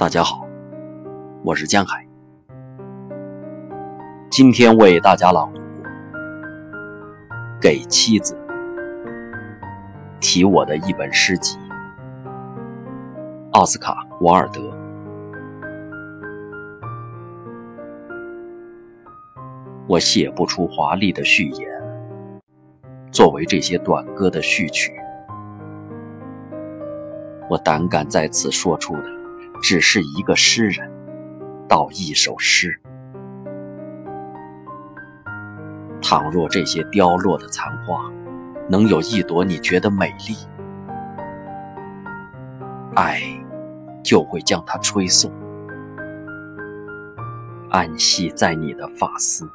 大家好，我是江海，今天为大家朗读《给妻子》，提我的一本诗集。奥斯卡·瓦尔德。我写不出华丽的序言，作为这些短歌的序曲。我胆敢在此说出的，只是一个诗人道一首诗。倘若这些凋落的残花，能有一朵你觉得美丽，爱就会将它吹送，安息在你的发丝。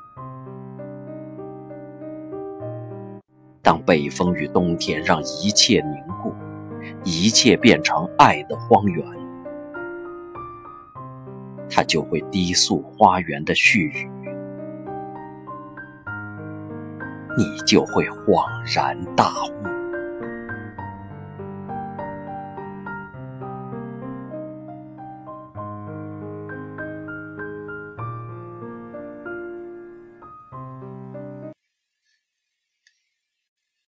当北风与冬天让一切凝固。一切变成爱的荒原，它就会低诉花园的絮语，你就会恍然大悟。